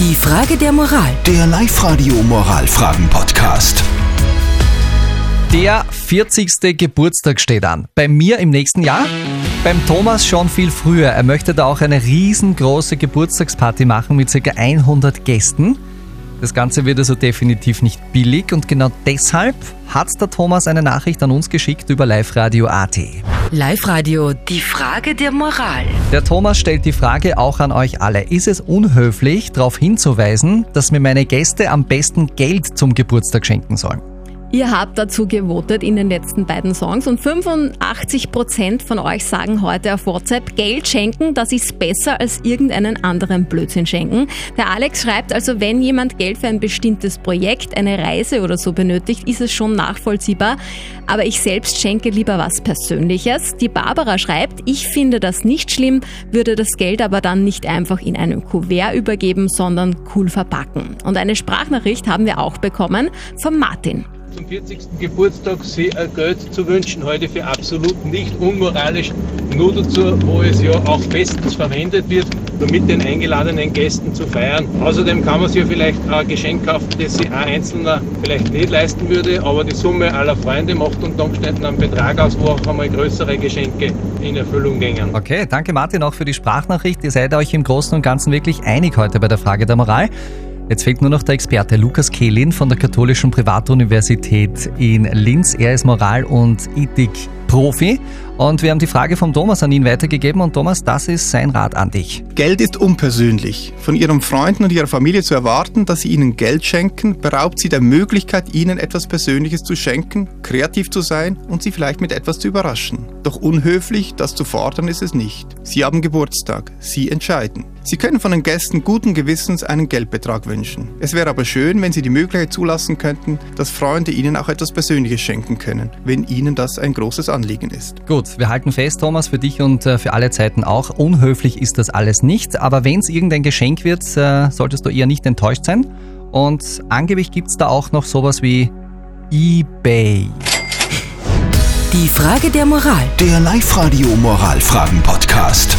Die Frage der Moral. Der Live-Radio Moralfragen-Podcast. Der 40. Geburtstag steht an. Bei mir im nächsten Jahr, beim Thomas schon viel früher. Er möchte da auch eine riesengroße Geburtstagsparty machen mit ca. 100 Gästen. Das Ganze wird also definitiv nicht billig und genau deshalb hat der Thomas eine Nachricht an uns geschickt über Live Radio. Die Frage der Moral. Der Thomas stellt die Frage auch an euch alle. Ist es unhöflich, darauf hinzuweisen, dass mir meine Gäste am besten Geld zum Geburtstag schenken sollen? Ihr habt dazu gewotet in den letzten beiden Songs und 85% von euch sagen heute auf WhatsApp, Geld schenken, das ist besser als irgendeinen anderen Blödsinn schenken. Der Alex schreibt also, wenn jemand Geld für ein bestimmtes Projekt, eine Reise oder so benötigt, ist es schon nachvollziehbar. Aber ich selbst schenke lieber was Persönliches. Die Barbara schreibt, ich finde das nicht schlimm, würde das Geld aber dann nicht einfach in einem Kuvert übergeben, sondern cool verpacken. Und eine Sprachnachricht haben wir auch bekommen von Martin zum 40. Geburtstag sehr Geld zu wünschen, heute für absolut nicht unmoralisch. Nur dazu, wo es ja auch bestens verwendet wird, um mit den eingeladenen Gästen zu feiern. Außerdem kann man sich ja vielleicht ein Geschenk kaufen, das sich ein Einzelner vielleicht nicht leisten würde, aber die Summe aller Freunde macht unter Umständen einen Betrag aus, wo auch einmal größere Geschenke in Erfüllung gingen. Okay, danke Martin auch für die Sprachnachricht. Ihr seid euch im Großen und Ganzen wirklich einig heute bei der Frage der Moral. Jetzt fehlt nur noch der Experte Lukas Kehlin von der Katholischen Privatuniversität in Linz. Er ist Moral- und Ethik-Profi. Und wir haben die Frage vom Thomas an ihn weitergegeben. Und Thomas, das ist sein Rat an dich. Geld ist unpersönlich. Von Ihren Freunden und Ihrer Familie zu erwarten, dass Sie Ihnen Geld schenken, beraubt Sie der Möglichkeit, Ihnen etwas Persönliches zu schenken, kreativ zu sein und Sie vielleicht mit etwas zu überraschen. Doch unhöflich, das zu fordern, ist es nicht. Sie haben Geburtstag. Sie entscheiden. Sie können von den Gästen guten Gewissens einen Geldbetrag wünschen. Es wäre aber schön, wenn Sie die Möglichkeit zulassen könnten, dass Freunde Ihnen auch etwas Persönliches schenken können, wenn Ihnen das ein großes Anliegen ist. Gut, wir halten fest, Thomas, für dich und äh, für alle Zeiten auch. Unhöflich ist das alles nicht, aber wenn es irgendein Geschenk wird, äh, solltest du eher nicht enttäuscht sein. Und angeblich gibt es da auch noch sowas wie eBay. Die Frage der Moral. Der Live-Radio Moralfragen-Podcast.